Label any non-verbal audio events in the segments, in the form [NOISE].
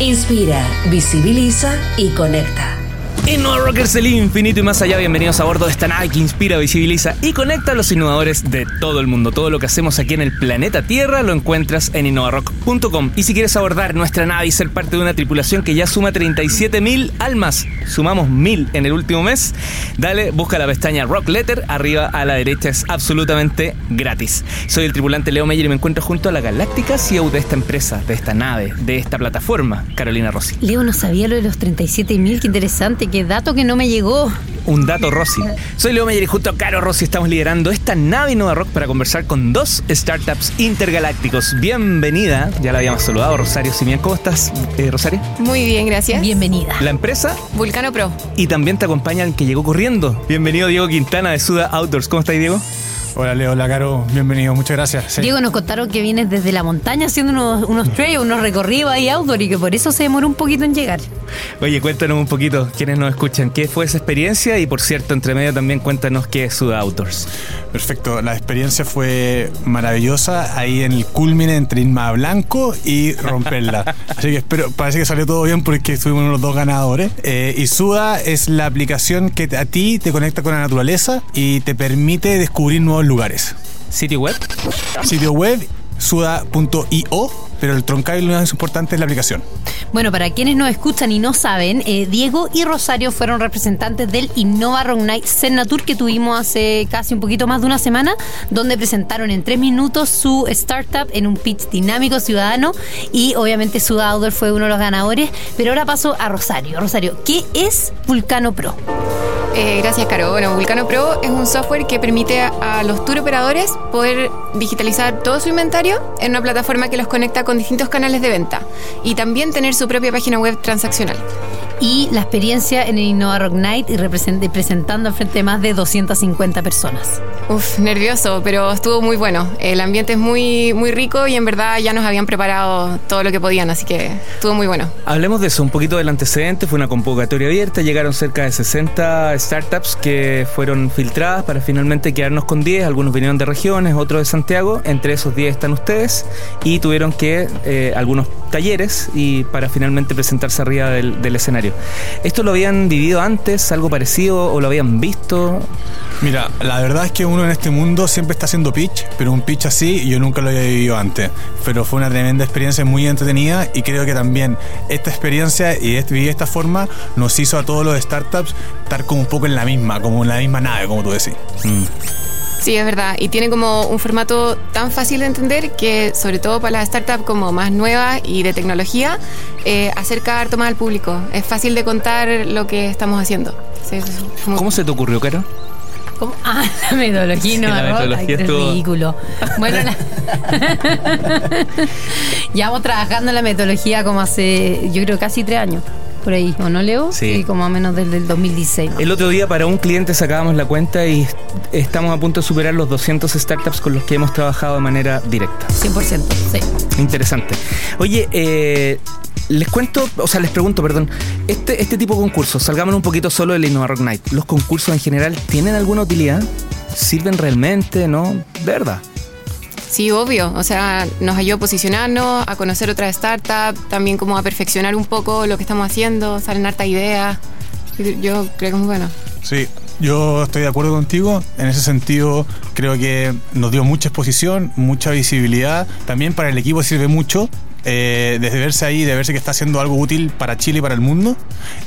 Inspira, visibiliza y conecta. Innova Rockers del infinito y más allá, bienvenidos a bordo de esta nave que inspira, visibiliza y conecta a los innovadores de todo el mundo. Todo lo que hacemos aquí en el planeta Tierra lo encuentras en innovarock.com. Y si quieres abordar nuestra nave y ser parte de una tripulación que ya suma 37.000 almas, sumamos 1.000 en el último mes, dale, busca la pestaña Rock Letter, arriba a la derecha es absolutamente gratis. Soy el tripulante Leo Meyer y me encuentro junto a la galáctica CEO de esta empresa, de esta nave, de esta plataforma, Carolina Rossi. Leo no sabía lo de los 37.000, qué interesante, qué dato que no me llegó. Un dato Rossi. Soy Leo Meyer y junto a Caro Rossi estamos liderando esta nave Innova Rock para conversar con dos startups intergalácticos. Bienvenida, ya la habíamos saludado, Rosario Simián. ¿Cómo estás, eh, Rosario? Muy bien, gracias. Bienvenida. La empresa Vulcano Pro. y también te acompaña el que llegó corriendo. Bienvenido Diego Quintana de Suda Outdoors. ¿Cómo estás, Diego? Hola Leo, hola Caro, bienvenido, muchas gracias. Sí. Diego, nos contaron que vienes desde la montaña haciendo unos, unos trails, unos recorridos ahí outdoor y que por eso se demoró un poquito en llegar. Oye, cuéntanos un poquito, quienes nos escuchan, qué fue esa experiencia y por cierto, entre medio también cuéntanos qué es Suda Outdoors. Perfecto, la experiencia fue maravillosa ahí en el culmine entre Inma Blanco y romperla. [LAUGHS] Así que espero, parece que salió todo bien porque estuvimos los dos ganadores. Eh, y Suda es la aplicación que a ti te conecta con la naturaleza y te permite descubrir nuevos lugares. ¿Sitio web? Sitio web suda.io, pero el troncal y lo más importante es la aplicación. Bueno, para quienes nos escuchan y no saben, eh, Diego y Rosario fueron representantes del Innova Rock Night Senatur que tuvimos hace casi un poquito más de una semana, donde presentaron en tres minutos su startup en un pitch dinámico ciudadano y obviamente Suda Outdoor fue uno de los ganadores. Pero ahora paso a Rosario. Rosario, ¿qué es Vulcano Pro? Eh, gracias, Caro. Bueno, Vulcano Pro es un software que permite a, a los tour operadores poder digitalizar todo su inventario en una plataforma que los conecta con distintos canales de venta y también tener su propia página web transaccional. Y la experiencia en el Innova Rock Night y presentando frente de más de 250 personas. Uf, nervioso, pero estuvo muy bueno. El ambiente es muy, muy rico y en verdad ya nos habían preparado todo lo que podían, así que estuvo muy bueno. Hablemos de eso, un poquito del antecedente. Fue una convocatoria abierta, llegaron cerca de 60 startups que fueron filtradas para finalmente quedarnos con 10. Algunos vinieron de regiones, otros de Santiago. Entre esos 10 están ustedes y tuvieron que eh, algunos talleres y para finalmente presentarse arriba del, del escenario. ¿Esto lo habían vivido antes, algo parecido o lo habían visto? Mira, la verdad es que uno en este mundo siempre está haciendo pitch, pero un pitch así yo nunca lo había vivido antes. Pero fue una tremenda experiencia muy entretenida y creo que también esta experiencia y este- vivir de esta forma nos hizo a todos los startups estar como un poco en la misma, como en la misma nave, como tú decís. Sí, es verdad. Y tiene como un formato tan fácil de entender que, sobre todo para las startups como más nuevas y de tecnología, eh, acerca harto más al público. Es fácil de contar lo que estamos haciendo. Sí, eso es muy- ¿Cómo se te ocurrió, Caro? ¿Cómo? [LAUGHS] Ah, la metodología Sí, no la metodología es estuvo- ridículo. Bueno, la- [LAUGHS] llevamos trabajando en la metodología como hace, yo creo, casi tres años. Por ahí, ¿o no, Leo? Sí. como más o menos desde el 2016. El otro día para un cliente sacábamos la cuenta y estamos a punto de superar los 200 startups con los que hemos trabajado de manera directa. 100%, sí. Interesante. Oye, eh, les cuento, o sea, les pregunto, perdón, este, este tipo de concursos, salgamos un poquito solo del Innova Rock Night. ¿Los concursos en general tienen alguna utilidad? ¿Sirven realmente? ¿No? ¿De verdad? Sí, obvio. O sea, nos ayudó a posicionarnos, a conocer otras startups, también como a perfeccionar un poco lo que estamos haciendo, salen hartas ideas. Yo creo que es muy bueno. Sí, yo estoy de acuerdo contigo. En ese sentido, creo que nos dio mucha exposición, mucha visibilidad. También para el equipo sirve mucho. eh, desde verse ahí, de verse que está haciendo algo útil para Chile y para el mundo.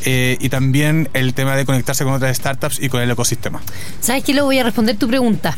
eh, y también el tema de conectarse con otras startups y con el ecosistema. ¿Sabes qué? Lo voy a responder tu pregunta.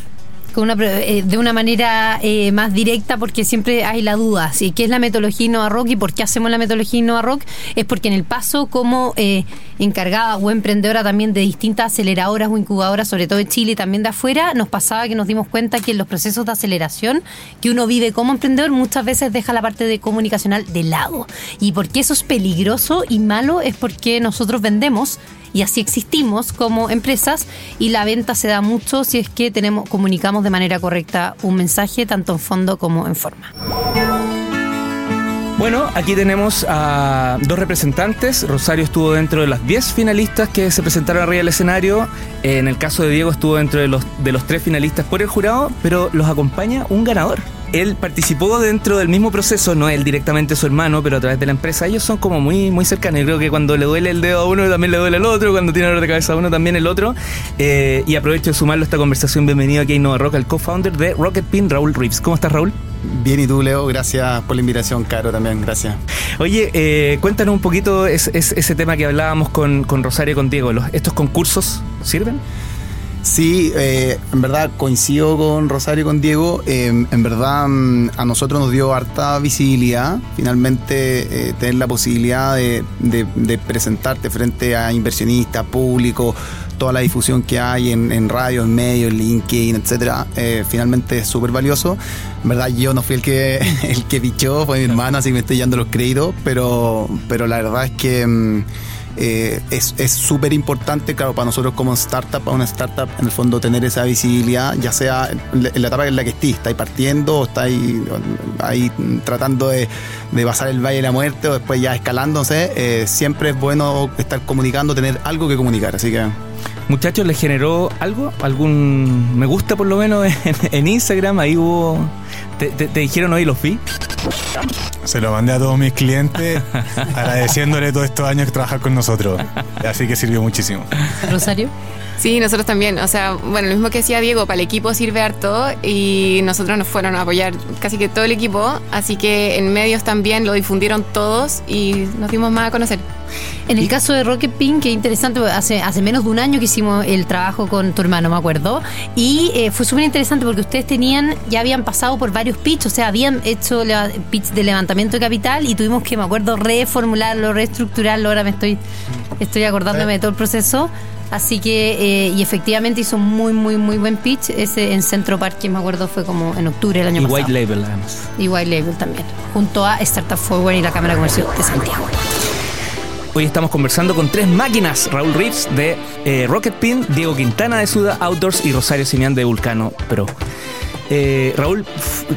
Eh, de una manera eh, más directa porque siempre hay la duda. ¿sí? ¿Qué es la metodología Innova Rock y por qué hacemos la metodología Innova Rock? Es porque en el paso como eh, encargada o emprendedora también de distintas aceleradoras o incubadoras, sobre todo en Chile y también de afuera, nos pasaba que nos dimos cuenta que en los procesos de aceleración que uno vive como emprendedor muchas veces deja la parte de comunicacional de lado. Y porque eso es peligroso y malo es porque nosotros vendemos y así existimos como empresas y la venta se da mucho si es que tenemos comunicamos de manera correcta un mensaje tanto en fondo como en forma. Bueno, aquí tenemos a dos representantes. Rosario estuvo dentro de las 10 finalistas que se presentaron arriba del escenario. En el caso de Diego estuvo dentro de los, de los tres finalistas por el jurado, pero los acompaña un ganador él participó dentro del mismo proceso, no él directamente su hermano, pero a través de la empresa. Ellos son como muy, muy cercanos. Yo creo que cuando le duele el dedo a uno, también le duele al otro. Cuando tiene dolor de cabeza a uno, también el otro. Eh, y aprovecho de sumarlo a esta conversación. Bienvenido aquí a Innova Rock, el co-founder de Rocket Pin, Raúl Reeves. ¿Cómo estás, Raúl? Bien, y tú, Leo, gracias por la invitación, Caro, también, gracias. Oye, eh, cuéntanos un poquito ese tema que hablábamos con, con Rosario y con Diego. ¿Estos concursos sirven? Sí, eh, en verdad coincido con Rosario y con Diego. Eh, en verdad mm, a nosotros nos dio harta visibilidad. Finalmente eh, tener la posibilidad de, presentarte frente a inversionistas, público, toda la difusión que hay en, radio, en medios, en LinkedIn, etcétera, finalmente es súper valioso. En verdad yo no fui el que [LAUGHS] el que pichó, fue mi hermana, así que me estoy dando los créditos, pero, pero la verdad es que... Eh, es súper importante, claro, para nosotros como startup, para una startup, en el fondo tener esa visibilidad, ya sea en la etapa en la que estés, estáis partiendo o estáis ahí tratando de, pasar el valle de la muerte o después ya escalándose, eh, siempre es bueno estar comunicando, tener algo que comunicar, así que... Muchachos, ¿les generó algo? ¿Algún me gusta por lo menos [LAUGHS] en, Instagram? Ahí hubo... ¿Te, te dijeron hoy los vi? Se lo mandé a todos mis clientes [LAUGHS] agradeciéndole todos estos años que trabajar con nosotros. Así que sirvió muchísimo. Rosario. Sí, nosotros también. O sea, bueno, lo mismo que decía Diego, para el equipo sirve harto y nosotros nos fueron a apoyar casi que todo el equipo. Así que en medios también lo difundieron todos y nos dimos más a conocer. En el caso de Rocket Pink, que interesante, hace, hace menos de un año que hicimos el trabajo con tu hermano, me acuerdo. Y eh, fue súper interesante porque ustedes tenían, ya habían pasado por varios pitch, o sea, habían hecho pitch de levantamiento de capital y tuvimos que, me acuerdo, reformularlo, reestructurarlo. Ahora me estoy, estoy acordándome de todo el proceso. Así que, eh, y efectivamente hizo muy, muy, muy buen pitch. Ese en Centro Parque, me acuerdo, fue como en octubre del año y pasado. Y White Label, además. Y White Label también. Junto a Startup Forward y la Cámara Comercial de Santiago. Hoy estamos conversando con tres máquinas, Raúl Reeves de eh, Rocket Pin, Diego Quintana de Suda Outdoors y Rosario Simián de Vulcano Pro. Eh, Raúl,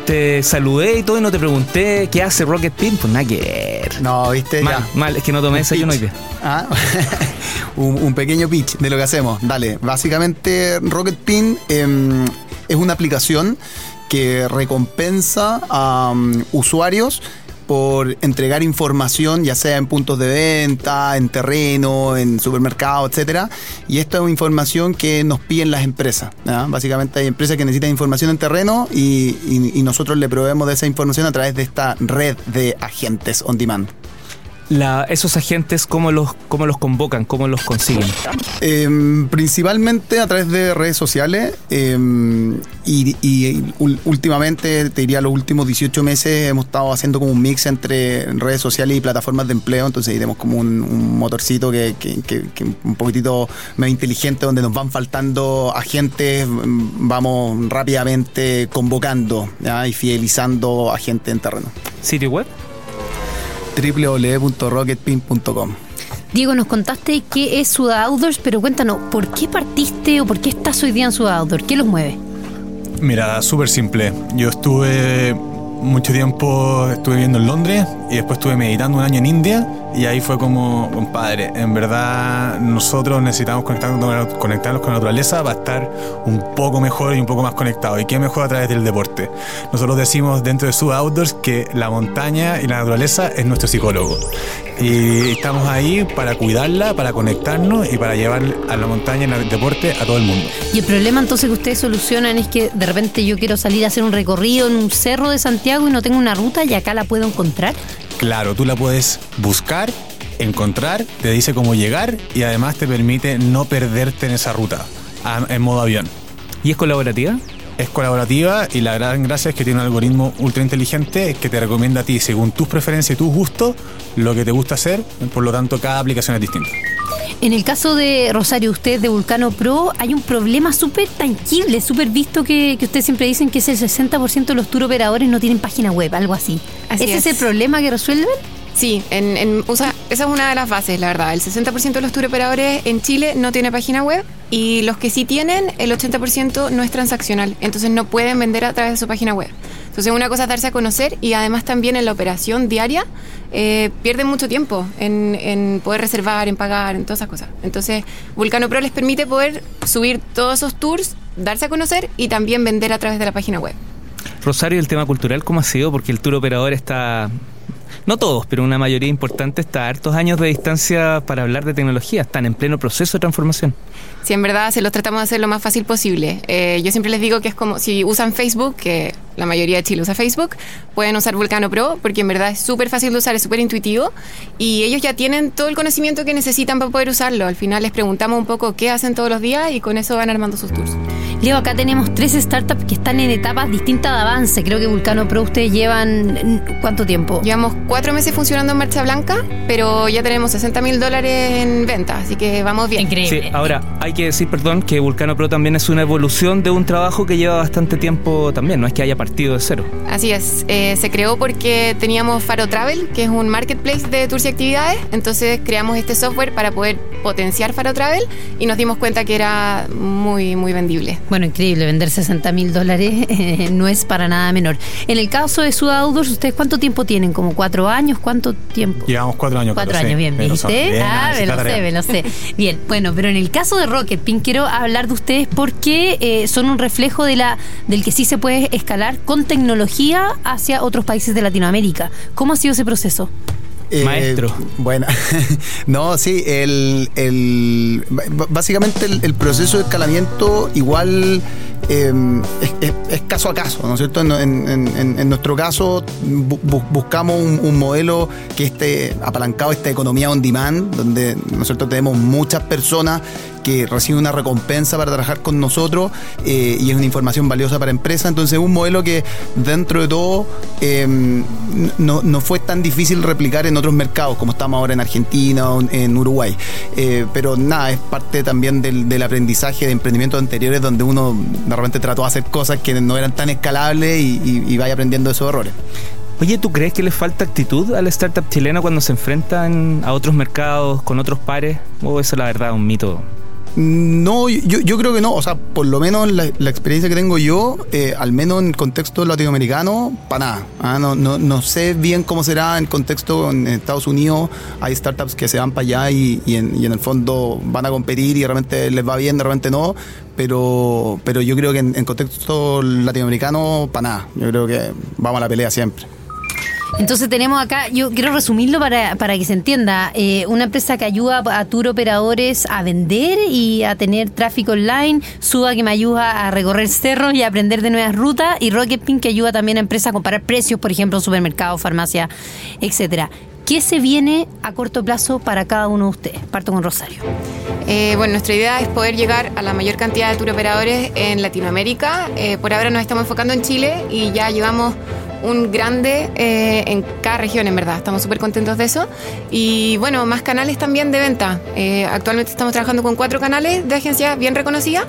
te saludé y todo y no te pregunté qué hace Rocket Pin, pues nada que ver. No, viste. Mal, mal, es que no tomé desayuno hoy día. Ah, [LAUGHS] un, pequeño pitch de lo que hacemos. Dale, básicamente Rocket Pin em, es una aplicación que recompensa a um, usuarios por entregar información, ya sea en puntos de venta, en terreno, en supermercado, etcétera. Y esta es información que nos piden las empresas. Básicamente hay empresas que necesitan información en terreno y, y nosotros le proveemos de esa información a través de esta red de agentes on demand esos agentes, ¿cómo los, cómo los convocan? ¿Cómo los consiguen? Em, principalmente a través de redes sociales em, y, últimamente, te diría los últimos 18 meses, hemos estado haciendo como un mix entre redes sociales y plataformas de empleo, entonces ahí tenemos como un, motorcito que, que, un poquitito más inteligente donde nos van faltando agentes, vamos rápidamente convocando y fidelizando agentes en terreno. ¿Sitio web? www.rocketpin.com. Diego, nos contaste qué es Suda Outdoors, pero cuéntanos, ¿por qué partiste o por qué estás hoy día en Suda Outdoors? ¿Qué los mueve? Mira, súper simple. Yo estuve mucho tiempo, estuve viviendo en Londres y después estuve meditando un año en India y ahí fue como, compadre, en verdad nosotros necesitamos conectarnos, conectarnos con la naturaleza para estar un poco mejor y un poco más conectados. ¿Y qué mejor a través del deporte? Nosotros decimos dentro de Sub Outdoors que la montaña y la naturaleza es nuestro psicólogo. Y estamos ahí para cuidarla, para conectarnos y para llevar a la montaña y el deporte a todo el mundo. Y el problema entonces que ustedes solucionan es que de repente yo quiero salir a hacer un recorrido en un cerro de Santiago y no tengo una ruta y acá la puedo encontrar. Claro, tú la puedes buscar, encontrar, te dice cómo llegar y además te permite no perderte en esa ruta en modo avión. ¿Y es colaborativa? es colaborativa y la gran gracia es que tiene un algoritmo ultra inteligente que te recomienda a ti, según tus preferencias y tus gustos, lo que te gusta hacer. Por lo tanto, cada aplicación es distinta. En el caso de Rosario, usted de Vulcano Pro, hay un problema súper tangible, súper visto que, que ustedes siempre dicen que es el 60% de los tour operadores no tienen página web, algo así. Así ¿Ese es. es. el problema que resuelven? Sí, en, en- usa- esa es una de las bases, la verdad. El 60% de los tour operadores en Chile no tiene página web y los que sí tienen, el 80% no es transaccional. Entonces no pueden vender a través de su página web. Entonces una cosa es darse a conocer y además también en la operación diaria eh, pierden mucho tiempo en, en poder reservar, en pagar, en todas esas cosas. Entonces Vulcano Pro les permite poder subir todos esos tours, darse a conocer y también vender a través de la página web. Rosario, el tema cultural, ¿cómo ha sido? Porque el tour operador está, no todos, pero una mayoría importante está a hartos años de distancia para hablar de tecnología, están en pleno proceso de transformación. Si en verdad se los tratamos de hacer lo más fácil posible. Eh, yo siempre les digo que es como si usan Facebook, que la mayoría de Chile usa Facebook, pueden usar Vulcano Pro porque en verdad es súper fácil de usar, es súper intuitivo y ellos ya tienen todo el conocimiento que necesitan para poder usarlo. Al final les preguntamos un poco qué hacen todos los días y con eso van armando sus tours. Leo, acá tenemos tres startups que están en etapas distintas de avance. Creo que Vulcano Pro ustedes llevan ¿cuánto tiempo? Llevamos cuatro meses funcionando en Marcha Blanca, pero ya tenemos 60 mil dólares en venta, así que vamos bien. Increíble. Sí, ahora hay que decir, perdón, que Vulcano Pro también es una evolución de un trabajo que lleva bastante tiempo también, no es que haya partido de cero. Así es, eh, se creó porque teníamos Faro Travel, que es un marketplace de tours y actividades, entonces creamos este software para poder potenciar Faro Travel y nos dimos cuenta que era muy, muy vendible. Bueno, increíble, vender 60 mil dólares eh, no es para nada menor. En el caso de Suda Outdoors, ¿ustedes cuánto tiempo tienen? ¿Como cuatro años? ¿Cuánto tiempo? Llevamos cuatro años. Cuatro años, bien, Bien, ¿viste? bien, ah, me lo sé, me lo sé. [LAUGHS] Bien, bueno, pero en el caso de Rocket Pin quiero hablar de ustedes porque eh, son un reflejo de la del que sí se puede escalar con tecnología hacia otros países de Latinoamérica. ¿Cómo ha sido ese proceso? Eh, Maestro. Bueno, [LAUGHS] no, sí, el, el- básicamente el, el proceso de escalamiento igual eh, es, es- es caso a caso, ¿no es cierto? En, en- en- en nuestro caso bu- bu- buscamos un, un modelo que esté apalancado esta economía on demand, donde nosotros tenemos muchas personas que reciben una recompensa para trabajar con nosotros eh, y es una información valiosa para empresas. Entonces, un modelo que dentro de todo eh, no, no fue tan difícil replicar en otros mercados, como estamos ahora en Argentina o en Uruguay. Eh, pero nada, es parte también del, aprendizaje de emprendimientos anteriores, donde uno de repente trató de hacer cosas que no eran tan escalables y, y- vaya aprendiendo de esos errores. Oye, ¿tú crees que le falta actitud a la startup chilena cuando se enfrentan a otros mercados con otros pares? ¿O eso la verdad es un mito? No, yo, yo creo que no. O sea, por lo menos la, la experiencia que tengo yo, eh, al menos en contexto latinoamericano, para nada. Ah, no, no, no sé bien cómo será en contexto en Estados Unidos. Hay startups que se van para allá y, y en, el fondo van a competir y de repente les va bien, de repente no. Pero, pero yo creo que en, en contexto latinoamericano, para nada. Yo creo que vamos a la pelea siempre. Entonces tenemos acá, yo quiero resumirlo para, para que se entienda, eh, una empresa que ayuda a tour operadores a vender y a tener tráfico online, Suba que me ayuda a recorrer cerros y a aprender de nuevas rutas y Rocket Pin que ayuda también a empresas a comparar precios, por ejemplo, supermercados, farmacia, etcétera. ¿Qué se viene a corto plazo para cada uno de ustedes? Parto con Rosario. Eh, bueno, nuestra idea es poder llegar a la mayor cantidad de tour operadores en Latinoamérica. Eh, por ahora nos estamos enfocando en Chile y ya llevamos un grande eh, en cada región, en verdad. Estamos súper contentos de eso. Y bueno, más canales también de venta. Eh, actualmente estamos trabajando con cuatro canales de agencias bien reconocidas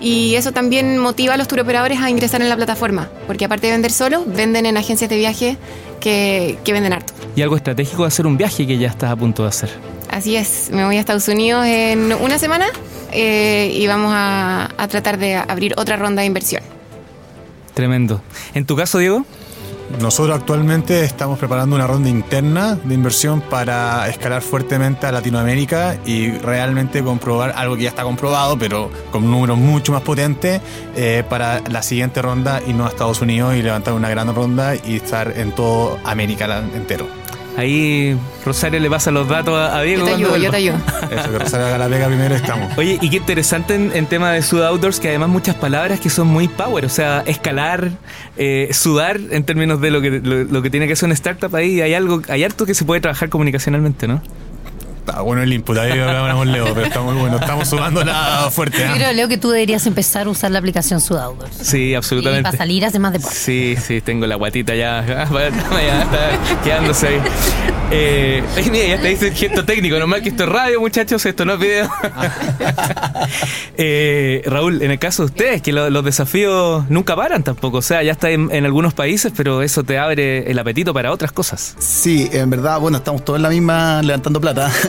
y eso también motiva a los tour operadores a ingresar en la plataforma, porque aparte de vender solo, venden en agencias de viaje que, que venden harto. Y algo estratégico de hacer un viaje que ya estás a punto de hacer. Así es, me voy a Estados Unidos en una semana eh, y vamos a, a tratar de abrir otra ronda de inversión. Tremendo. En tu caso, Diego, Nosotros actualmente estamos preparando una ronda interna de inversión para escalar fuertemente a Latinoamérica y realmente comprobar algo que ya está comprobado, pero con números mucho más potentes eh, para la siguiente ronda no a Estados Unidos y levantar una gran ronda y estar en todo América entero. Ahí Rosario le pasa los datos a, Diego. Yo te cuando ayudo, yo te ayudo. Eso que Rosario haga la pega primero estamos. [LAUGHS] Oye, y qué interesante en, en tema de Sud Outdoors, que además muchas palabras que son muy power, o sea, escalar, eh, sudar en términos de lo que, lo, lo que tiene que ser una startup ahí, hay algo, hay harto que se puede trabajar comunicacionalmente, ¿no? Está bueno el input, ahí hablamos Leo, pero está muy bueno. Estamos sumando nada fuerte. Yo ¿eh? creo, Leo, que tú deberías empezar a usar la aplicación Sudoutdoors. Sí, Y absolutamente. para salir hace más deporte. Sí, sí, tengo la guatita ya, [LAUGHS] ya está quedándose ahí. Eh, ay, [LAUGHS] mira, ya te dice el gesto técnico, normal que esto es radio, muchachos, esto no es video. [LAUGHS] Eh, Raúl, en el caso de ustedes, que lo- los desafíos nunca paran tampoco, o sea, ya está en, en algunos países, pero eso te abre el apetito para otras cosas. Sí, en verdad, bueno, estamos todos en la misma levantando plata. [LAUGHS]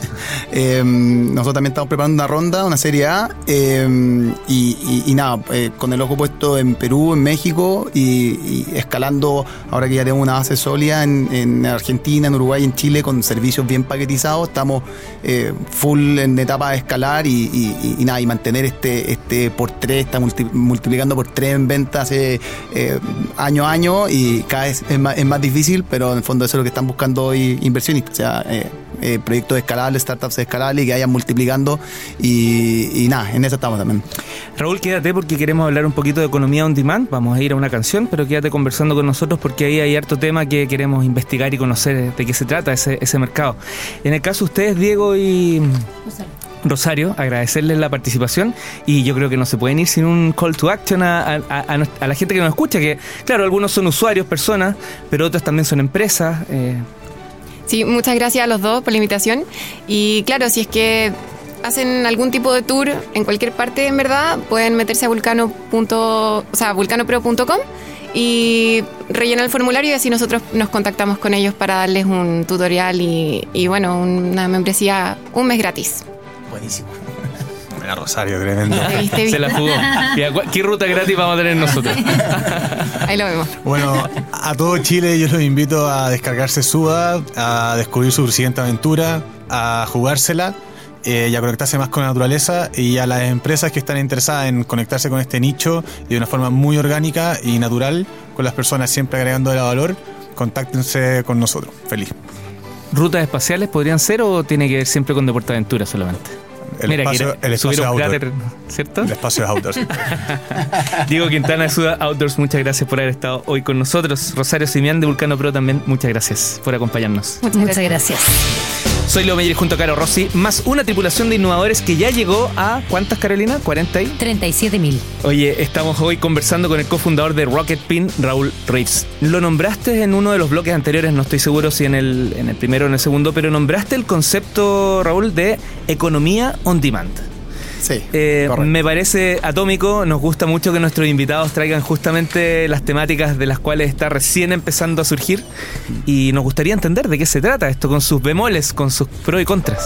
Eh, nosotros también estamos preparando una ronda, una serie A, eh, y, y- y nada, eh, con el ojo puesto en Perú, en México, y, y escalando, ahora que ya tenemos una base sólida en, en Argentina, en Uruguay, en Chile, con servicios bien paquetizados, estamos eh, full en etapa de escalar y, y- y- y nada, y mantener este, este por tres, está multi- multiplicando por tres en ventas eh, año a año y cada vez es más, es más difícil, pero en el fondo eso es lo que están buscando hoy inversionistas, o sea, eh, eh, proyectos escalables, startups escalables que vayan multiplicando y, y nada, en eso estamos también. Raúl, quédate porque queremos hablar un poquito de economía on demand. Vamos a ir a una canción, pero quédate conversando con nosotros porque ahí hay harto tema que queremos investigar y conocer de qué se trata ese, ese mercado. En el caso de ustedes, Diego y Rosario, agradecerles la participación y yo creo que no se pueden ir sin un call to action a, a- a- a la gente que nos escucha, que claro, algunos son usuarios, personas, pero otros también son empresas. eh, Sí, muchas gracias a los dos por la invitación. Y claro, si es que hacen algún tipo de tour en cualquier parte, en verdad, pueden meterse a vulcano. punto- o sea, vulcanopro.com y rellenar el formulario y así nosotros nos contactamos con ellos para darles un tutorial y, y, bueno, una membresía un mes gratis. Buenísimo. Mira, Rosario, tremendo. ¿Te viste, se la jugó. Mira, ¿cu- ¿Qué ruta gratis vamos a tener nosotros? [LAUGHS] Ahí lo vemos. Bueno, a todo Chile yo los invito a descargarse Suda, a descubrir su siguiente aventura, a jugársela eh, y a conectarse más con la naturaleza y a las empresas que están interesadas en conectarse con este nicho de una forma muy orgánica y natural, con las personas siempre agregando el valor, contáctense con nosotros. Feliz. ¿Rutas espaciales podrían ser o tiene que ver siempre con Deportaventura solamente? El espacio- que el espacio outdoor. cráter, ¿cierto? El espacio de outdoors. Diego Quintana de Suda Outdoors, muchas gracias por haber estado hoy con nosotros. Rosario Simián de Vulcano Pro también, muchas gracias por acompañarnos. Muchas Muchas gracias. gracias. Soy Leo Meyer junto a Caro Rossi, más una tripulación de innovadores que ya llegó a ¿cuántas Carolina? ¿40 y? 37 mil. Oye, estamos hoy conversando con el cofundador de Rocket Pin, Raúl Reeves. Lo nombraste en uno de los bloques anteriores, no estoy seguro si en el, en el primero o en el segundo, pero nombraste el concepto, Raúl, de economía on demand. Sí, Eh, me parece atómico, nos gusta mucho que nuestros invitados traigan justamente las temáticas de las cuales está recién empezando a surgir y nos gustaría entender de qué se trata esto, con sus bemoles, con sus pros y contras.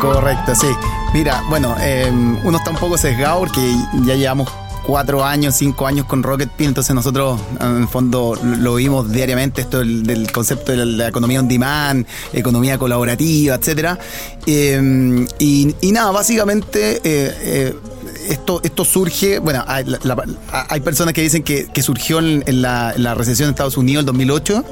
Correcto, sí. Mira, bueno, eh, uno está un poco sesgado porque ya llevamos cuatro años, cinco años con Rocket Pin, entonces nosotros en el fondo lo vimos diariamente, esto del, del concepto de la, economía on demand, economía colaborativa, etcétera. Eh, y, y nada, básicamente eh, eh, esto, esto surge, bueno, hay, personas que dicen que, que surgió en, la, recesión de Estados Unidos en 2008,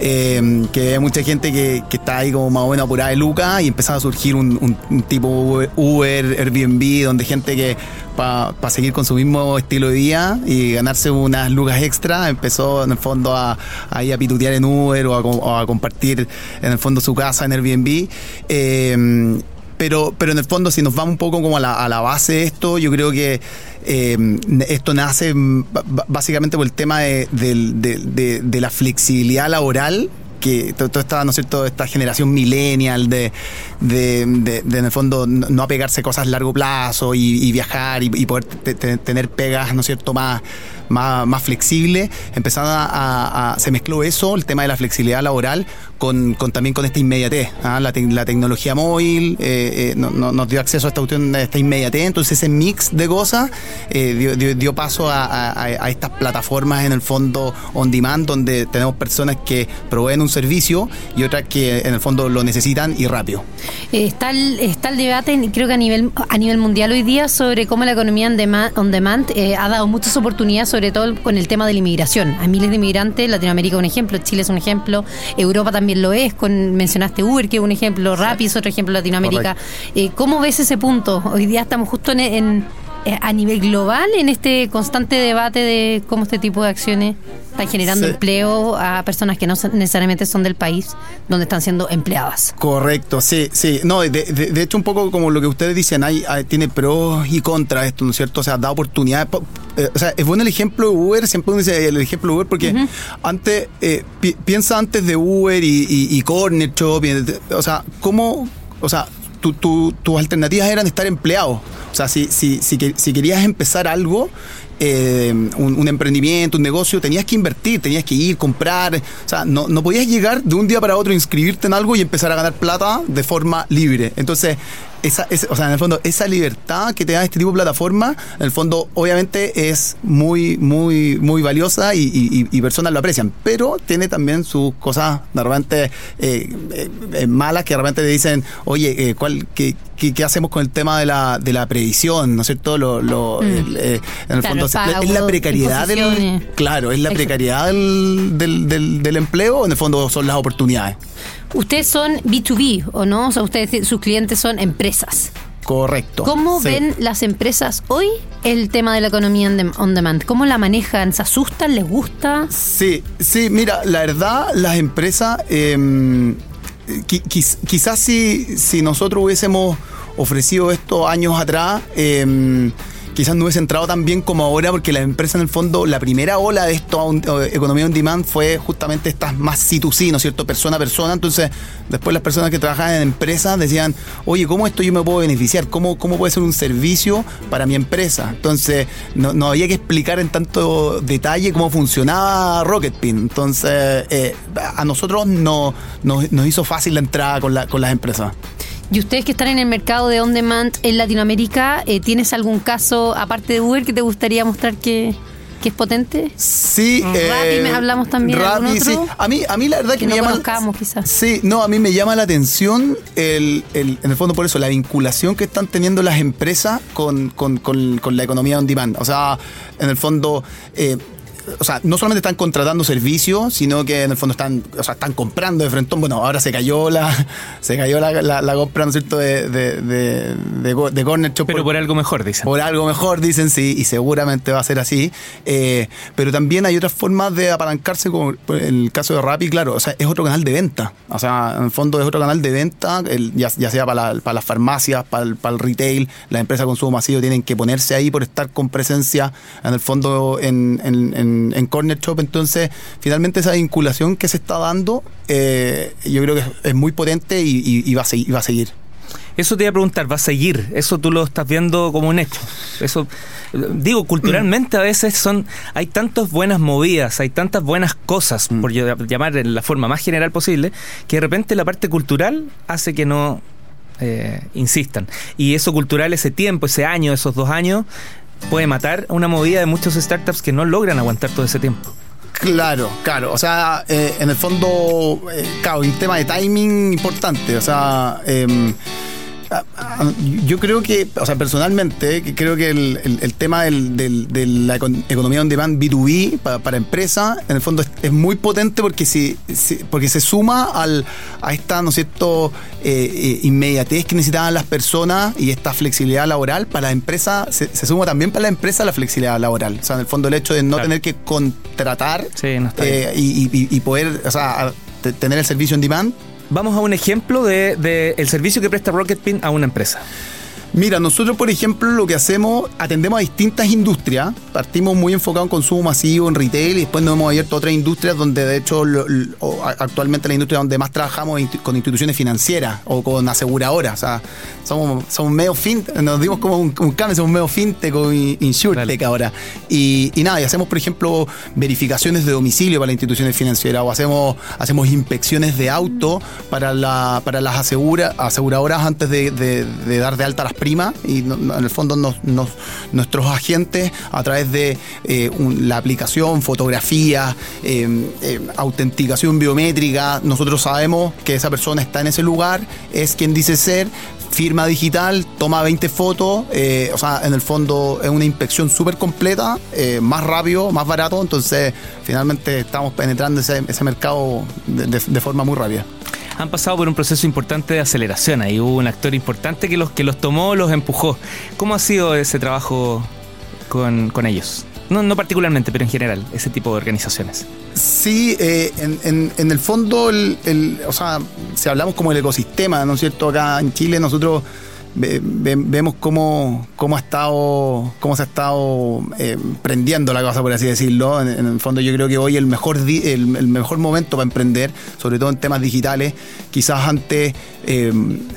eh, que hay mucha gente que, está ahí como más o menos apurada de Luca y empezaba a surgir un, tipo Uber, Airbnb, donde gente que para seguir con su mismo estilo de vida y ganarse unas lucas extra, empezó en el fondo a, ir a pitutear en Uber o a, compartir en el fondo su casa en Airbnb. Eh, pero, pero en el fondo, si nos vamos un poco como a la, a la base de esto, yo creo que eh, esto nace básicamente por el tema de, la flexibilidad laboral que to- toda esta, ¿no es cierto?, esta generación millennial de, de, en el fondo no apegarse cosas a largo plazo y, y viajar y, y poder te- tener pegas, ¿no es cierto?, más, más, más flexibles. Empezaron a, a- se mezcló eso, el tema de la flexibilidad laboral, con, con también con esta inmediatez. ¿ah? La, tec- la tecnología móvil eh, eh, no- no- nos dio acceso a esta, a esta inmediatez, entonces ese mix de cosas eh, dio, dio- dio paso a, a- a estas plataformas en el fondo on demand, donde tenemos personas que proveen un servicio y otras que en el fondo lo necesitan y rápido. Eh, Está el, está el debate, creo que a nivel, a nivel mundial hoy día, sobre cómo la economía on demand, on demand, eh, ha dado muchas oportunidades, sobre todo con el tema de la inmigración. Hay miles de inmigrantes, Latinoamérica es un ejemplo, Chile es un ejemplo, Europa también lo es, con mencionaste Uber, que es un ejemplo, Rappi es otro ejemplo, Latinoamérica. Eh, ¿Cómo ves ese punto? Hoy día estamos justo en, en- a nivel global en este constante debate de cómo este tipo de acciones están generando Sí. empleo a personas que no necesariamente son del país donde están siendo empleadas. Correcto, sí, sí. No, de, de- de hecho, un poco como lo que ustedes dicen, hay, hay- tiene pros y contras esto, ¿no es cierto? O sea, da oportunidades. Po- eh, o sea, es bueno el ejemplo de Uber, siempre uno dice el ejemplo de Uber, porque antes, eh, pi- piensa antes de Uber y, y, y Corner Shop, y, o sea, ¿cómo, o sea, tu- tu- tus alternativas eran estar empleado? O sea, si, si, si, si querías empezar algo, eh, un, un emprendimiento, un negocio, tenías que invertir, tenías que ir, comprar. O sea, no, no podías llegar de un día para otro, inscribirte en algo y empezar a ganar plata de forma libre. Entonces, esa, esa- o sea, en el fondo, esa libertad que te da este tipo de plataforma, en el fondo, obviamente es muy, muy, muy valiosa y, y- y- y personas lo aprecian. Pero tiene también sus cosas de repente eh, eh, eh, malas que de repente te dicen, oye, eh, ¿cuál, qué, qué- qué hacemos con el tema de la, de la previsión? ¿No es cierto? Lo, lo- el, eh, en el Claro, fondo, pago, es la precariedad del. Claro, es la precariedad del, del, del, del empleo, en el fondo son las oportunidades. Ustedes son B2B, ¿o no? O sea, ustedes, sus clientes son empresas. Correcto. ¿Cómo Sí. ven las empresas hoy el tema de la economía on dem- on demand? ¿Cómo la manejan? ¿Se asustan? ¿Les gusta? Sí, sí, mira, la verdad, las empresas, eh, quiz- quizás si, si nosotros hubiésemos ofrecido esto años atrás, eh, quizás no hubiese entrado tan bien como ahora, porque las empresas en el fondo, la primera ola de esto, on- economía on demand, fue justamente estas más C2C, ¿no es cierto? Persona a persona. Entonces, después las personas que trabajaban en empresas decían, oye, ¿cómo esto yo me puedo beneficiar? ¿Cómo, cómo puede ser un servicio para mi empresa? Entonces, no, había que explicar en tanto detalle cómo funcionaba Rocketpin. Entonces, eh, a nosotros no, nos hizo fácil la entrada con, la, con las empresas. Y ustedes que están en el mercado de on demand en Latinoamérica, eh, ¿tienes algún caso, aparte de Uber, que te gustaría mostrar que, que es potente? Sí, Rappi, me hablamos también. A mí, a mí la verdad que, Que me no llama. conozcamos, quizás. Sí, no, a mí me llama la atención el, el- en el fondo por eso, la vinculación que están teniendo las empresas con, con- con- con la economía on demand. O sea, en el fondo. eh, o sea, no solamente están contratando servicios, sino que en el fondo están, o sea, están comprando de frente. Bueno, ahora se cayó la, [LAUGHS] se cayó la, la- la compra, ¿no es cierto?, de, de, de, de, Corner Shop Pero por algo mejor, dicen. por algo mejor, dicen sí, y seguramente va a ser así. Eh, pero también hay otras formas de apalancarse, como por el caso de Rappi, claro, o sea, es otro canal de venta. O sea, en el fondo es otro canal de venta, el- ya, ya sea para, la- para las farmacias, para el, para el retail, las empresas de consumo masivo tienen que ponerse ahí por estar con presencia, en el fondo, en, en, en- en Corner Shop. Entonces, finalmente esa vinculación que se está dando, eh, yo creo que es, es muy potente y, y- y va a seguir. y va a seguir. Eso te iba a preguntar, ¿va a seguir? Eso tú lo estás viendo como un hecho. Eso, digo, culturalmente a veces son, hay tantas buenas movidas, hay tantas buenas cosas, por ll- llamar en la forma más general posible, que de repente la parte cultural hace que no eh, insistan. Y eso cultural, ese tiempo, ese año, esos dos años, puede matar una movida de muchos startups que no logran aguantar todo ese tiempo. Claro, claro. O sea, eh, en el fondo, eh, un tema de timing importante. O sea, em, yo creo que, o sea, personalmente, que creo que el, el- el tema del- del- de la econ- economía on demand B2B para, para empresas, en el fondo es, es muy potente porque si, si- porque se suma al, a esta, ¿no es cierto?, eh, eh, inmediatez que necesitaban las personas y esta flexibilidad laboral para la empresa, se, se suma también para la empresa la flexibilidad laboral. O sea, en el fondo el hecho de no Claro. tener que contratar Sí, no eh, y, y- y poder, o sea, tener el servicio on demand. Vamos a un ejemplo de, de el servicio que presta Rocketpin a una empresa. Mira, nosotros, por ejemplo, lo que hacemos, atendemos a distintas industrias. Partimos muy enfocados en consumo masivo, en retail, y después nos hemos abierto a otras industrias donde, de hecho, lo- lo- actualmente la industria donde más trabajamos es con instituciones financieras o con aseguradoras. O sea, somos, somos medio fintech, nos dimos como un, un cambio, somos medio fintech o in- insurtech Vale. ahora. Y, y nada, y hacemos, por ejemplo, verificaciones de domicilio para las instituciones financieras o hacemos, hacemos inspecciones de auto para, la, para las asegura, aseguradoras antes de, de- de dar de alta las y en el fondo nos- nuestros agentes a través de eh, la aplicación, fotografía, eh, eh, autenticación biométrica, nosotros sabemos que esa persona está en ese lugar, es quien dice ser, firma digital, toma 20 fotos, eh, o sea, en el fondo es una inspección súper completa, eh, más rápido, más barato, entonces finalmente estamos penetrando ese, ese mercado de- de forma muy rápida. Han pasado por un proceso importante de aceleración. Ahí hubo un actor importante que los, que los tomó, los empujó. ¿Cómo ha sido ese trabajo con, con ellos? No, no particularmente, pero en general, ese tipo de organizaciones. Sí, eh, en, en- el fondo, el- o sea, si hablamos como el ecosistema, ¿no es cierto? Acá en Chile nosotros ve- ve- vemos cómo, cómo ha estado, cómo se ha estado eh, prendiendo la cosa, por así decirlo. En, el fondo yo creo que hoy el mejor, el, el mejor momento para emprender, sobre todo en temas digitales, quizás antes eh,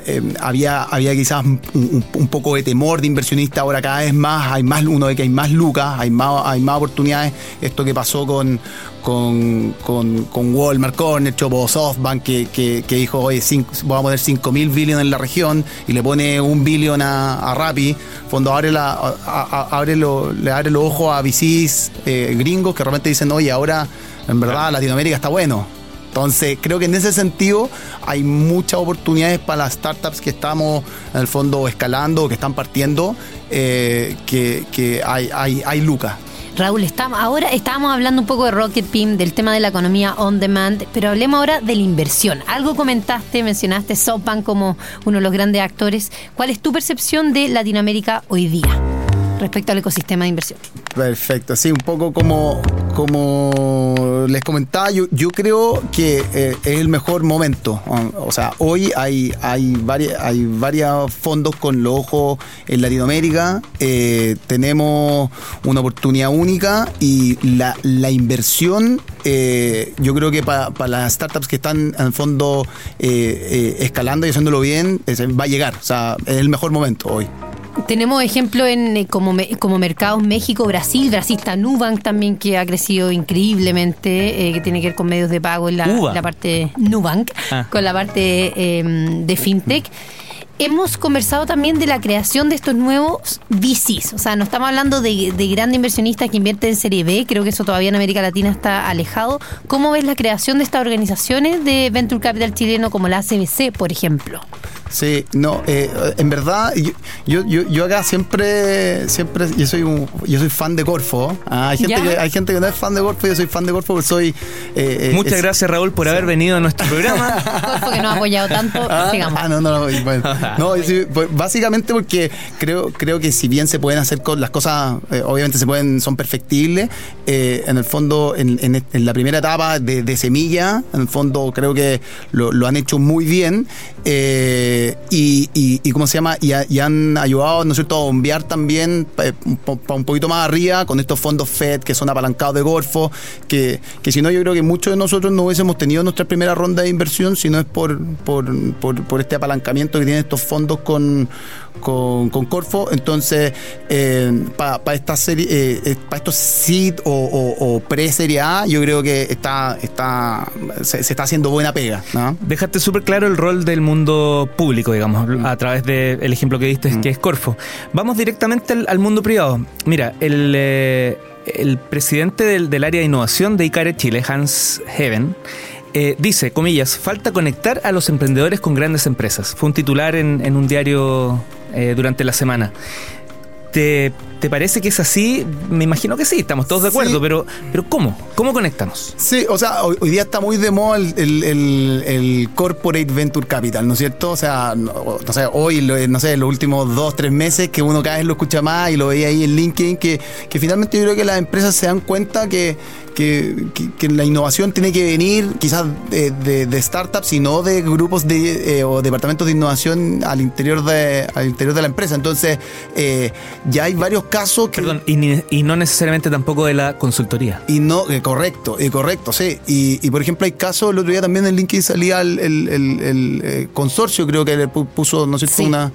eh, había, había quizás un, poco de temor de inversionista, ahora cada vez más hay más, uno de que hay más lucas, hay más, hay más oportunidades. Esto que pasó con, con, con, con Walmart, Corner, Chopo, SoftBank, que, que, que dijo, oye, cinco- vamos a poner 5 mil billones en la región y le pone un billón a, a Rappi, fondo abre, la, a- a- abre lo- le abre los ojos a VCs eh, gringos que realmente dicen, oye, ahora en verdad Latinoamérica está bueno. Entonces, creo que en ese sentido hay muchas oportunidades para las startups que estamos en el fondo escalando, que están partiendo, eh, que, que hay, hay, hay lucas. Raúl, estamos, ahora estábamos hablando un poco de Rocket Pim, del tema de la economía on demand, pero hablemos ahora de la inversión. Algo comentaste, mencionaste SoftBank como uno de los grandes actores. ¿Cuál es tu percepción de Latinoamérica hoy día respecto al ecosistema de inversión? Perfecto, sí, un poco como, como les comentaba, yo, creo que eh, es el mejor momento. O sea, hoy hay, hay, varias, hay varios fondos con los ojos en Latinoamérica, eh, tenemos una oportunidad única y la, la inversión, eh, yo creo que para las startups que están en el fondo escalando y haciéndolo bien, va a llegar. O sea, es el mejor momento hoy. Tenemos ejemplos en, eh, como, como mercados México, Brasil. Brasil está Nubank también, que ha crecido increíblemente, eh, que tiene que ver con medios de pago en la, parte Nubank, Ah. con la parte eh, de fintech. Hemos conversado también de la creación de estos nuevos VCs. O sea, no estamos hablando de, de grandes inversionistas que invierten en Serie B. Creo que eso todavía en América Latina está alejado. ¿Cómo ves la creación de estas organizaciones de Venture Capital chileno como la ACBC, por ejemplo? Sí, no, eh, en verdad, yo, yo, yo, acá siempre, siempre, yo soy un, yo soy fan de Corfo. Ah, hay, gente ¿Ya? que, hay gente que no es fan de Corfo, yo soy fan de Corfo porque soy... eh, eh, Muchas es- gracias, Raúl, por haber venido a nuestro programa. [LAUGHS] Corfo que nos ha apoyado tanto, Ah, sigamos. ah, no, no, bueno, [LAUGHS] no, yo sí, pues, básicamente porque creo, creo que si bien se pueden hacer co- las cosas, eh, obviamente se pueden, son perfectibles, eh, en el fondo, en, en- en la primera etapa de, de semilla, en el fondo creo que lo, lo han hecho muy bien eh, y, y, ¿cómo se llama? Y, ha- y han ayudado, ¿no es a bombear también para un, poquito más arriba con estos fondos FED que son apalancados de Golfo, que, que si no yo creo que muchos de nosotros no hubiésemos tenido nuestra primera ronda de inversión si no es por, por, por este apalancamiento que tienen estos fondos con, con, con Corfo. Entonces, para esta serie, eh, para estos seed o, o- o pre-serie A, yo creo que está, está se, se está haciendo buena pega. ¿no? Dejaste súper claro el rol del mundo público, digamos, a través del ejemplo que diste, que es Corfo. Vamos directamente al, al mundo privado. Mira, el, eh, el presidente del, del área de innovación de ICARE Chile, Hans Heven, eh, dice, comillas, falta conectar a los emprendedores con grandes empresas. Fue un titular en, en un diario eh, durante la semana. ¿Te, te parece que es así? Me imagino que sí, estamos todos de acuerdo, Sí. pero, pero ¿cómo? ¿Cómo conectamos? Sí, o sea, hoy, hoy día está muy de moda el, el- el- el Corporate Venture Capital, ¿no es cierto? O sea, no, no sé, hoy, lo- no sé, los últimos dos, tres meses que uno cada vez lo escucha más y lo veía ahí en LinkedIn, que, que finalmente yo creo que las empresas se dan cuenta que, que, que- que la innovación tiene que venir quizás de, de- de startups y no de grupos de, eh, o departamentos de innovación al interior de, al interior de la empresa. Entonces, eh, ya hay varios casos que... Perdón, y, ni- y no necesariamente tampoco de la consultoría. Y no, eh, correcto, eh, correcto, sí. Y, y, por ejemplo, hay casos, el otro día también en LinkedIn salía el, el- el- el, eh, consorcio, creo que le pu- puso, no sé, Sí. una,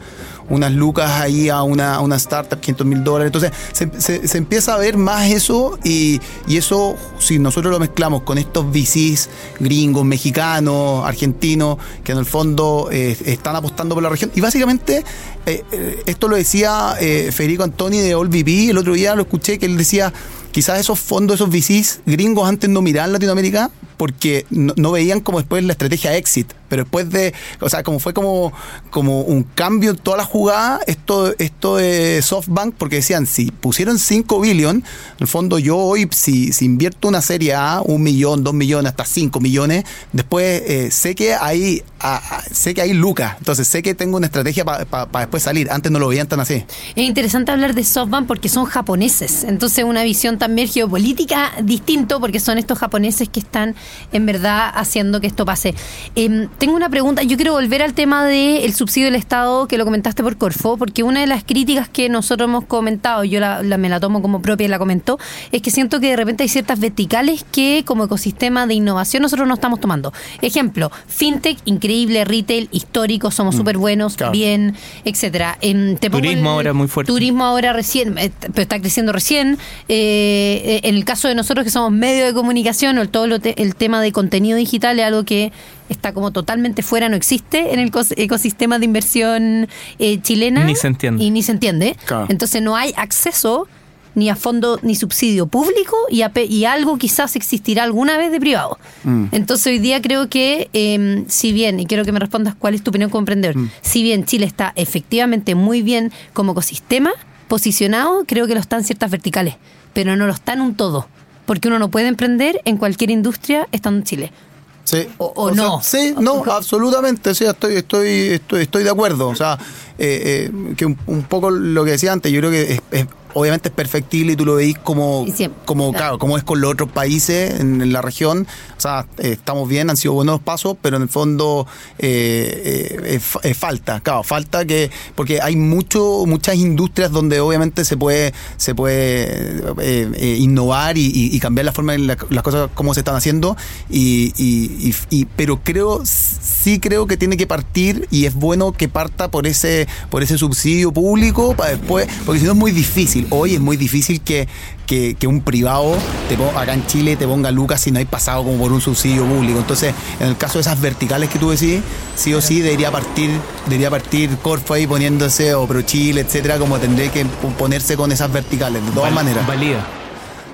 unas lucas ahí a una, una startup, 500 mil dólares. Entonces, se, empieza a ver más eso y, y eso, si nosotros lo mezclamos con estos VCs gringos, mexicanos, argentinos, que en el fondo eh, están apostando por la región. Y básicamente, eh, eh, esto lo decía eh, Federico Antoni de AllVP, el otro día lo escuché, que él decía quizás esos fondos, esos VCs gringos antes no miraban Latinoamérica porque no, no veían como después la estrategia exit. Pero después de, o sea, como fue como, como un cambio en toda la jugada, esto, esto de SoftBank, porque decían, si pusieron 5 billion, en el fondo yo hoy, si, si invierto una serie A, un millón, dos millones, hasta 5 millones, después eh, sé que hay, a- sé que hay lucas, entonces sé que tengo una estrategia para después salir. Antes no lo veían tan así. Es interesante hablar de SoftBank porque son japoneses, entonces una visión también geopolítica distinto porque son estos japoneses que están en verdad haciendo que esto pase. Em, tengo una pregunta, yo quiero volver al tema del subsidio del Estado que lo comentaste por Corfo, porque una de las críticas que nosotros hemos comentado, yo la, la- me la tomo como propia y la comentó, es que siento que de repente hay ciertas verticales que como ecosistema de innovación nosotros no estamos tomando. Ejemplo, fintech, increíble, retail, histórico, somos súper buenos, claro. bien, etcétera. Em, te pongo Turismo ahora muy fuerte. Turismo ahora recién, eh, pero está creciendo recién. Eh, eh, en el caso de nosotros que somos medio de comunicación, o el, todo lo te- el tema de contenido digital es algo que está como totalmente fuera, no existe en el cos- ecosistema de inversión eh, chilena. Ni se entiende. Y ni se entiende. Claro. Entonces no hay acceso ni a fondo ni subsidio público y, a pe- y algo quizás existirá alguna vez de privado. Entonces hoy día creo que, eh, si bien, y quiero que me respondas cuál es tu opinión como emprendedor, si bien Chile está efectivamente muy bien como ecosistema posicionado, creo que lo están ciertas verticales, pero no lo está en un todo, porque uno no puede emprender en cualquier industria estando en Chile. Sí. O- o sea, no. sí, no, absolutamente. Sí, estoy, estoy, estoy, estoy de acuerdo. O sea, eh, eh, que un, un poco lo que decía antes, yo creo que es, es- obviamente es perfectible y tú lo veis como, siempre, como, claro. claro, como es con los otros países en, en la región. O sea, eh, estamos bien, han sido buenos pasos, pero en el fondo eh, eh, falta, claro, falta que, porque hay mucho, muchas industrias donde obviamente se puede, se puede eh, innovar y, y- y cambiar la forma en la- las cosas como se están haciendo. Y- pero creo, sí creo que tiene que partir y es bueno que parta por ese, por ese subsidio público para después, porque si no es muy difícil. Hoy es muy difícil que, que, que un privado te pon- acá en Chile te ponga lucas si no hay pasado como por un subsidio público. Entonces, en el caso de esas verticales que tú decís, sí o sí debería partir, debería partir Corfo ahí poniéndose o Pro Chile, etcétera, como tendría que ponerse con esas verticales, de todas Val- maneras. Valida.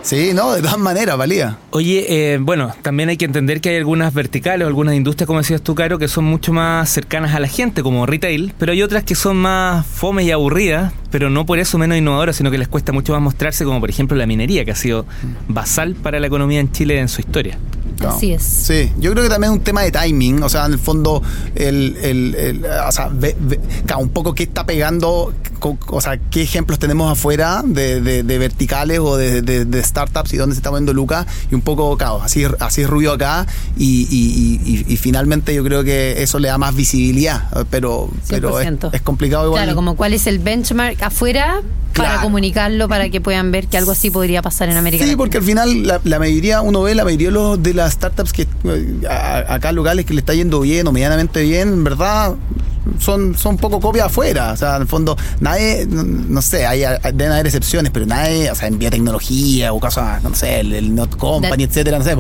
Sí, no, de todas maneras, valía. Oye, eh, bueno, también hay que entender que hay algunas verticales o algunas industrias, como decías tú, Caro, que son mucho más cercanas a la gente, como retail, pero hay otras que son más fomes y aburridas, pero no por eso menos innovadoras, sino que les cuesta mucho más mostrarse, como por ejemplo la minería, que ha sido basal para la economía en Chile en su historia. No. Así es. Sí, yo creo que también es un tema de timing, o sea, en el fondo, el, el- el- o sea, ve- ve- un poco qué está pegando, o sea, qué ejemplos tenemos afuera de, de- de verticales o de, de- startups y dónde se está moviendo Lucas, y un poco, claro, así, así es ruido acá, y, y- y- y- finalmente yo creo que eso le da más visibilidad, pero, pero es, 100%. es complicado igual. Claro, como cuál es el benchmark afuera para Claro. comunicarlo, para que puedan ver que algo así podría pasar en América Sí, Latina. porque al final la, la mayoría, uno ve la mayoría de, los- de las startups que eh, a- acá locales que le está yendo bien o medianamente bien, en verdad son, son poco copias afuera. O sea, en el fondo, nadie, no, no sé, hay, deben haber excepciones, pero nadie, o sea, en biotecnología o cosas, no sé, el, el Not Company, That- etcétera, no sé.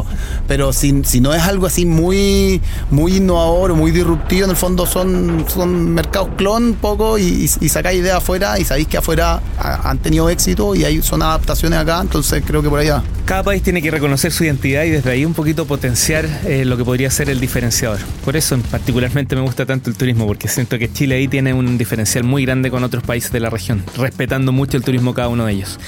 Pero si, si no es algo así muy, muy innovador o muy disruptivo, en el fondo son, son mercados clon un poco y, y, y sacáis ideas afuera y sabéis que afuera ha- han tenido éxito y hay, son adaptaciones acá, entonces creo que por allá. Cada país tiene que reconocer su identidad y desde ahí un poquito potenciar eh, lo que podría ser el diferenciador. Por eso en particularmente me gusta tanto el turismo, porque siento que Chile ahí tiene un diferencial muy grande con otros países de la región, respetando mucho el turismo cada uno de ellos.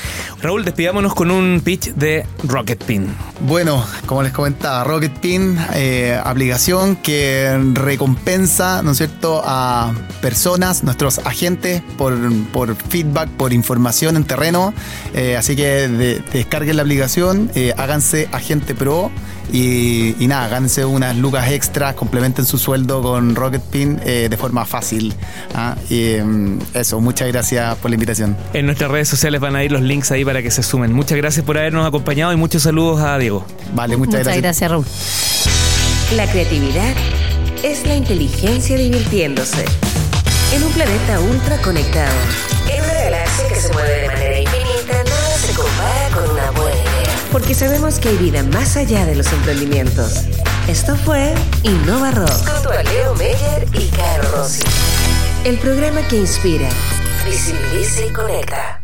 Raúl, despidámonos con un pitch de Rocket Pin. Bueno, como les comentaba, Rocket Pin, eh, aplicación que recompensa, ¿no es cierto?, a personas, nuestros agentes, por, por feedback, por información en terreno. Eh, así que de- descarguen la aplicación, eh, háganse agente pro y, y nada, háganse unas lucas extras, complementen su sueldo con Rocket Pin de forma fácil. ¿ah? Y, mm, eso, muchas gracias por la invitación. En nuestras redes sociales van a ir los links ahí para que se sumen. Muchas gracias por habernos acompañado y muchos saludos a Diego. Vale, muchas, Muchas gracias, Raúl. La creatividad es la inteligencia divirtiéndose. En un planeta ultra conectado, en una galaxia que se mueve de manera infinita, nada se compara con una buena idea. Porque sabemos que hay vida más allá de los emprendimientos. Esto fue Innova Rock. Junto a Leo Meyer y Caro Rossi. El programa que inspira, visibiliza y conecta.